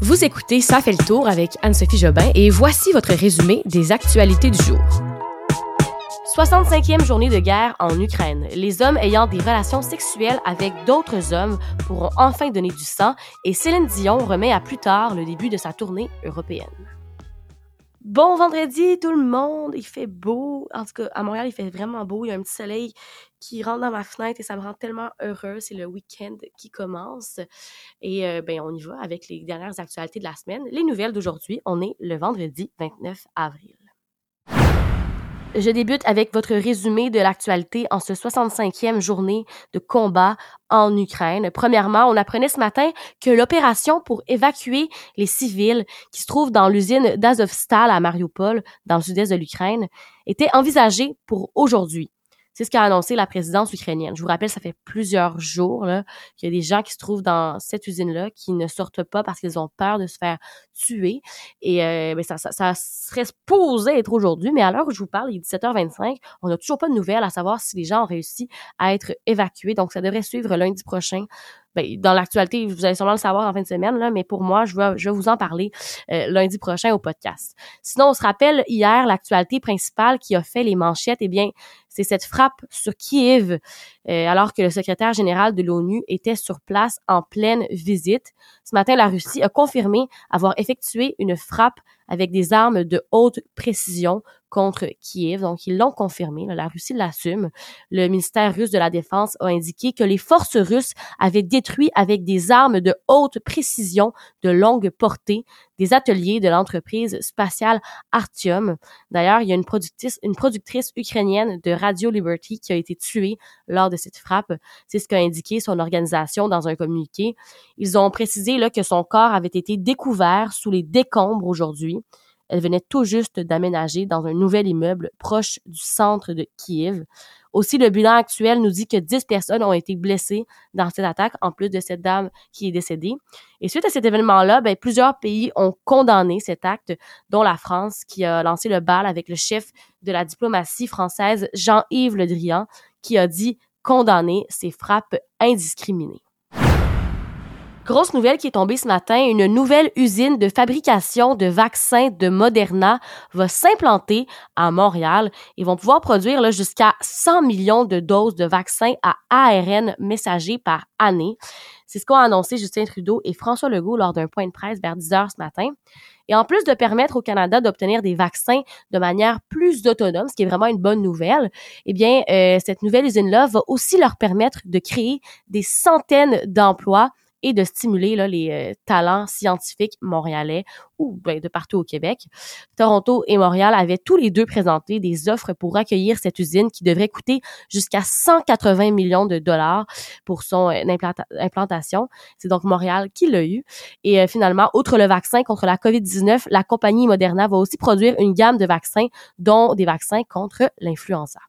Vous écoutez Ça fait le tour avec Anne-Sophie Jobin et voici votre résumé des actualités du jour. 65e journée de guerre en Ukraine. Les hommes ayant des relations sexuelles avec d'autres hommes pourront enfin donner du sang et Céline Dion remet à plus tard le début de sa tournée européenne. Bon vendredi tout le monde, il fait beau. En tout cas, à Montréal, il fait vraiment beau. Il y a un petit soleil qui rentre dans ma fenêtre et ça me rend tellement heureuse. C'est le week-end qui commence. Et euh, ben, on y va avec les dernières actualités de la semaine. Les nouvelles d'aujourd'hui, on est le vendredi 29 avril. Je débute avec votre résumé de l'actualité en ce 65e journée de combat en Ukraine. Premièrement, on apprenait ce matin que l'opération pour évacuer les civils qui se trouvent dans l'usine d'Azovstal à Mariupol, dans le sud-est de l'Ukraine, était envisagée pour aujourd'hui. C'est ce qu'a annoncé la présidence ukrainienne. Je vous rappelle, ça fait plusieurs jours qu'il y a des gens qui se trouvent dans cette usine-là qui ne sortent pas parce qu'ils ont peur de se faire tuer. Et euh, ben, ça, ça, ça, serait supposé être aujourd'hui, mais à l'heure où je vous parle, il est 17h25, on n'a toujours pas de nouvelles à savoir si les gens ont réussi à être évacués. Donc, ça devrait suivre lundi prochain ben, dans l'actualité, vous allez sûrement le savoir en fin de semaine, là, mais pour moi, je vais, je vous en parler euh, lundi prochain au podcast. Sinon, on se rappelle hier l'actualité principale qui a fait les manchettes, eh bien, c'est cette frappe sur Kiev, euh, alors que le secrétaire général de l'ONU était sur place en pleine visite. Ce matin, la Russie a confirmé avoir effectué une frappe avec des armes de haute précision contre Kiev. Donc, ils l'ont confirmé. la Russie l'assume. Le ministère russe de la Défense a indiqué que les forces russes avaient détruit avec des armes de haute précision de longue portée des ateliers de l'entreprise spatiale Artyom. D'ailleurs, il y a une productrice, une productrice ukrainienne de Radio Liberty qui a été tuée lors de cette frappe. C'est ce qu'a indiqué son organisation dans un communiqué. Ils ont précisé là, que son corps avait été découvert sous les décombres aujourd'hui. Elle venait tout juste d'aménager dans un nouvel immeuble proche du centre de Kiev. Aussi, le bilan actuel nous dit que 10 personnes ont été blessées dans cette attaque, en plus de cette dame qui est décédée. Et suite à cet événement-là, ben, plusieurs pays ont condamné cet acte, dont la France, qui a lancé le bal avec le chef de la diplomatie française, Jean-Yves Le Drian, qui a dit condamner ces frappes indiscriminées. Grosse nouvelle qui est tombée ce matin, une nouvelle usine de fabrication de vaccins de Moderna va s'implanter à Montréal. Ils vont pouvoir produire jusqu'à 100 millions de doses de vaccins à ARN messager par année. C'est ce qu'ont annoncé Justin Trudeau et François Legault lors d'un point de presse vers 10 heures ce matin. Et en plus de permettre au Canada d'obtenir des vaccins de manière plus autonome, ce qui est vraiment une bonne nouvelle, eh bien, euh, cette nouvelle usine-là va aussi leur permettre de créer des centaines d'emplois et de stimuler là, les euh, talents scientifiques montréalais ou ben, de partout au Québec. Toronto et Montréal avaient tous les deux présenté des offres pour accueillir cette usine qui devrait coûter jusqu'à 180 millions de dollars pour son euh, implantation. C'est donc Montréal qui l'a eu. Et euh, finalement, outre le vaccin contre la COVID-19, la compagnie Moderna va aussi produire une gamme de vaccins, dont des vaccins contre l'influenza.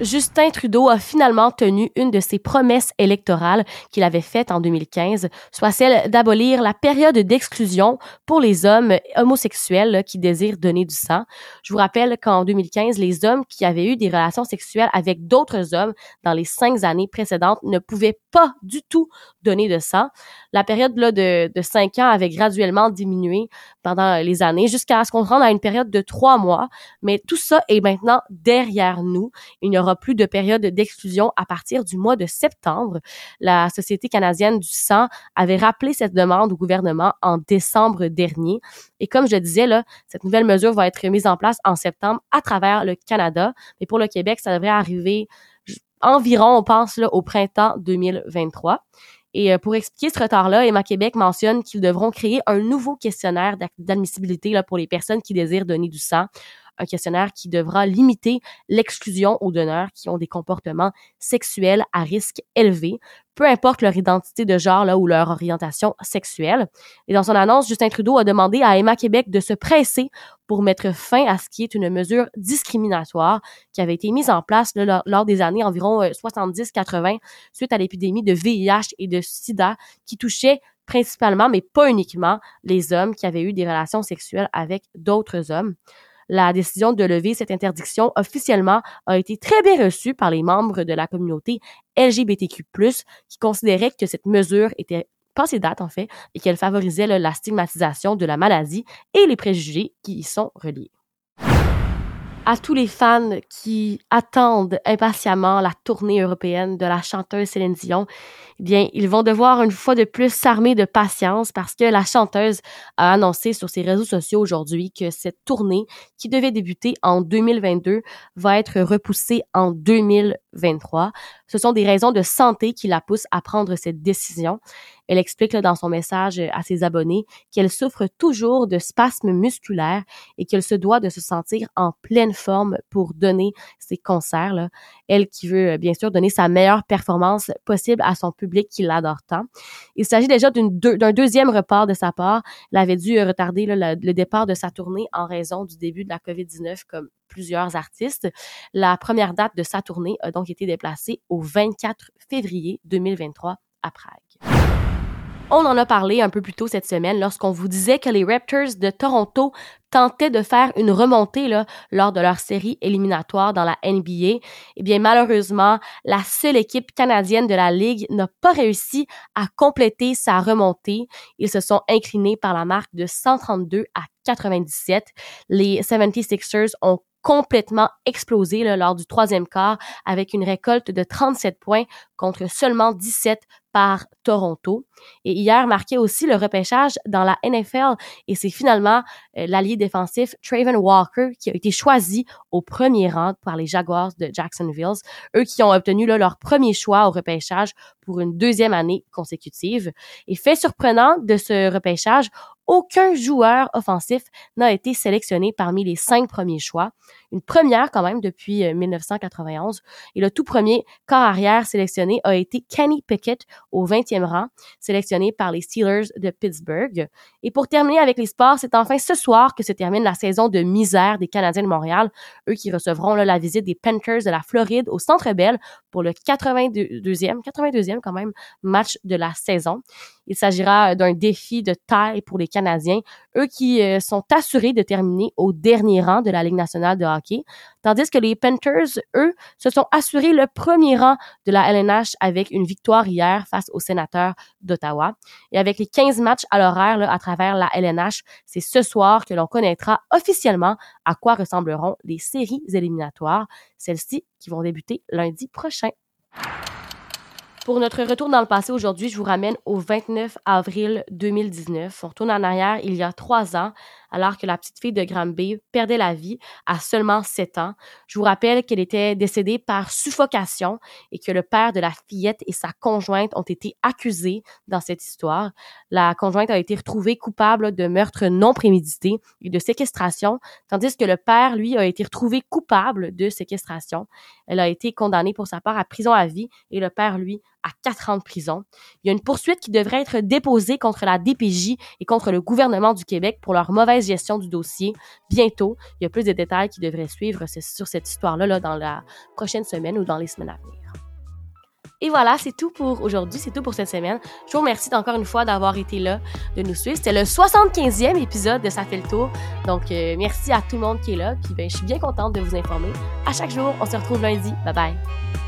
Justin Trudeau a finalement tenu une de ses promesses électorales qu'il avait faites en 2015, soit celle d'abolir la période d'exclusion pour les hommes homosexuels qui désirent donner du sang. Je vous rappelle qu'en 2015, les hommes qui avaient eu des relations sexuelles avec d'autres hommes dans les cinq années précédentes ne pouvaient pas du tout donner de sang. La période là, de, cinq ans avait graduellement diminué pendant les années jusqu'à ce qu'on rende à une période de trois mois. Mais tout ça est maintenant derrière nous. Plus de période d'exclusion à partir du mois de septembre. La Société canadienne du sang avait rappelé cette demande au gouvernement en décembre dernier. Et comme je disais, là, cette nouvelle mesure va être mise en place en septembre à travers le Canada. Mais pour le Québec, ça devrait arriver environ, on pense, là, au printemps 2023. Et euh, pour expliquer ce retard-là, Emma Québec mentionne qu'ils devront créer un nouveau questionnaire d'admissibilité pour les personnes qui désirent donner du sang un questionnaire qui devra limiter l'exclusion aux donneurs qui ont des comportements sexuels à risque élevé, peu importe leur identité de genre là, ou leur orientation sexuelle. Et dans son annonce, Justin Trudeau a demandé à Emma Québec de se presser pour mettre fin à ce qui est une mesure discriminatoire qui avait été mise en place lors, des années environ 70-80 euh, suite à l'épidémie de VIH et de sida qui touchait principalement, mais pas uniquement, les hommes qui avaient eu des relations sexuelles avec d'autres hommes la décision de lever cette interdiction officiellement a été très bien reçue par les membres de la communauté LGBTQ+, qui considéraient que cette mesure était pas ces dates en fait, et qu'elle favorisait la stigmatisation de la maladie et les préjugés qui y sont reliés à tous les fans qui attendent impatiemment la tournée européenne de la chanteuse Céline Dion, eh bien, ils vont devoir une fois de plus s'armer de patience parce que la chanteuse a annoncé sur ses réseaux sociaux aujourd'hui que cette tournée, qui devait débuter en 2022, va être repoussée en 2023. Ce sont des raisons de santé qui la poussent à prendre cette décision. Elle explique dans son message à ses abonnés qu'elle souffre toujours de spasmes musculaires et qu'elle se doit de se sentir en pleine forme pour donner ses concerts. Là. Elle qui veut bien sûr donner sa meilleure performance possible à son public qui l'adore tant. Il s'agit déjà d'un deuxième report de sa part. Elle avait dû retarder le départ de sa tournée en raison du début de la COVID-19 comme plusieurs artistes. La première date de sa tournée a donc été déplacée au 24 février 2023 à Prague. On en a parlé un peu plus tôt cette semaine lorsqu'on vous disait que les Raptors de Toronto tentaient de faire une remontée là, lors de leur série éliminatoire dans la NBA. Eh bien, malheureusement, la seule équipe canadienne de la Ligue n'a pas réussi à compléter sa remontée. Ils se sont inclinés par la marque de 132 à 97. Les 76ers ont complètement explosé là, lors du troisième quart avec une récolte de 37 points contre seulement 17 par Toronto. Et hier marquait aussi le repêchage dans la NFL et c'est finalement euh, l'allié défensif Traven Walker qui a été choisi au premier rang par les Jaguars de Jacksonville, eux qui ont obtenu leur premier choix au repêchage pour une deuxième année consécutive. Et fait surprenant de ce repêchage, aucun joueur offensif n'a été sélectionné parmi les cinq premiers choix. Une première quand même depuis 1991. Euh, et le tout premier corps arrière sélectionné a été Kenny Pickett au 20e rang, sélectionné par les Steelers de Pittsburgh. Et pour terminer avec les sports, c'est enfin ce soir que se termine la saison de misère des Canadiens de Montréal, eux qui recevront la visite des Panthers de la Floride au Centre Bell pour le 82e, 82e quand même match de la saison. Il s'agira d'un défi de taille pour les Canadiens, eux qui euh, sont assurés de terminer au dernier rang de la Ligue nationale de hockey, tandis que les Panthers, eux, se sont assurés le premier rang de la LNH avec une victoire hier face aux sénateurs d'Ottawa. Et avec les 15 matchs à l'horaire à travers la LNH, c'est ce soir que l'on connaîtra officiellement à quoi ressembleront les séries éliminatoires, celles-ci qui vont débuter lundi prochain. Pour notre retour dans le passé aujourd'hui, je vous ramène au 29 avril 2019. On retourne en arrière il y a trois ans alors que la petite fille de Granby perdait la vie à seulement 7 ans. Je vous rappelle qu'elle était décédée par suffocation et que le père de la fillette et sa conjointe ont été accusés dans cette histoire. La conjointe a été retrouvée coupable de meurtre non prémédité et de séquestration, tandis que le père, lui, a été retrouvé coupable de séquestration. Elle a été condamnée pour sa part à prison à vie et le père, lui, à quatre ans de prison. Il y a une poursuite qui devrait être déposée contre la DPJ et contre le gouvernement du Québec pour leur gestion du dossier bientôt. Il y a plus de détails qui devraient suivre sur cette histoire-là là, dans la prochaine semaine ou dans les semaines à venir. Et voilà, c'est tout pour aujourd'hui, c'est tout pour cette semaine. Je vous remercie encore une fois d'avoir été là, de nous suivre. C'était le 75e épisode de Ça fait le tour. Donc, euh, merci à tout le monde qui est là. Puis, ben, je suis bien contente de vous informer. À chaque jour, on se retrouve lundi. Bye bye.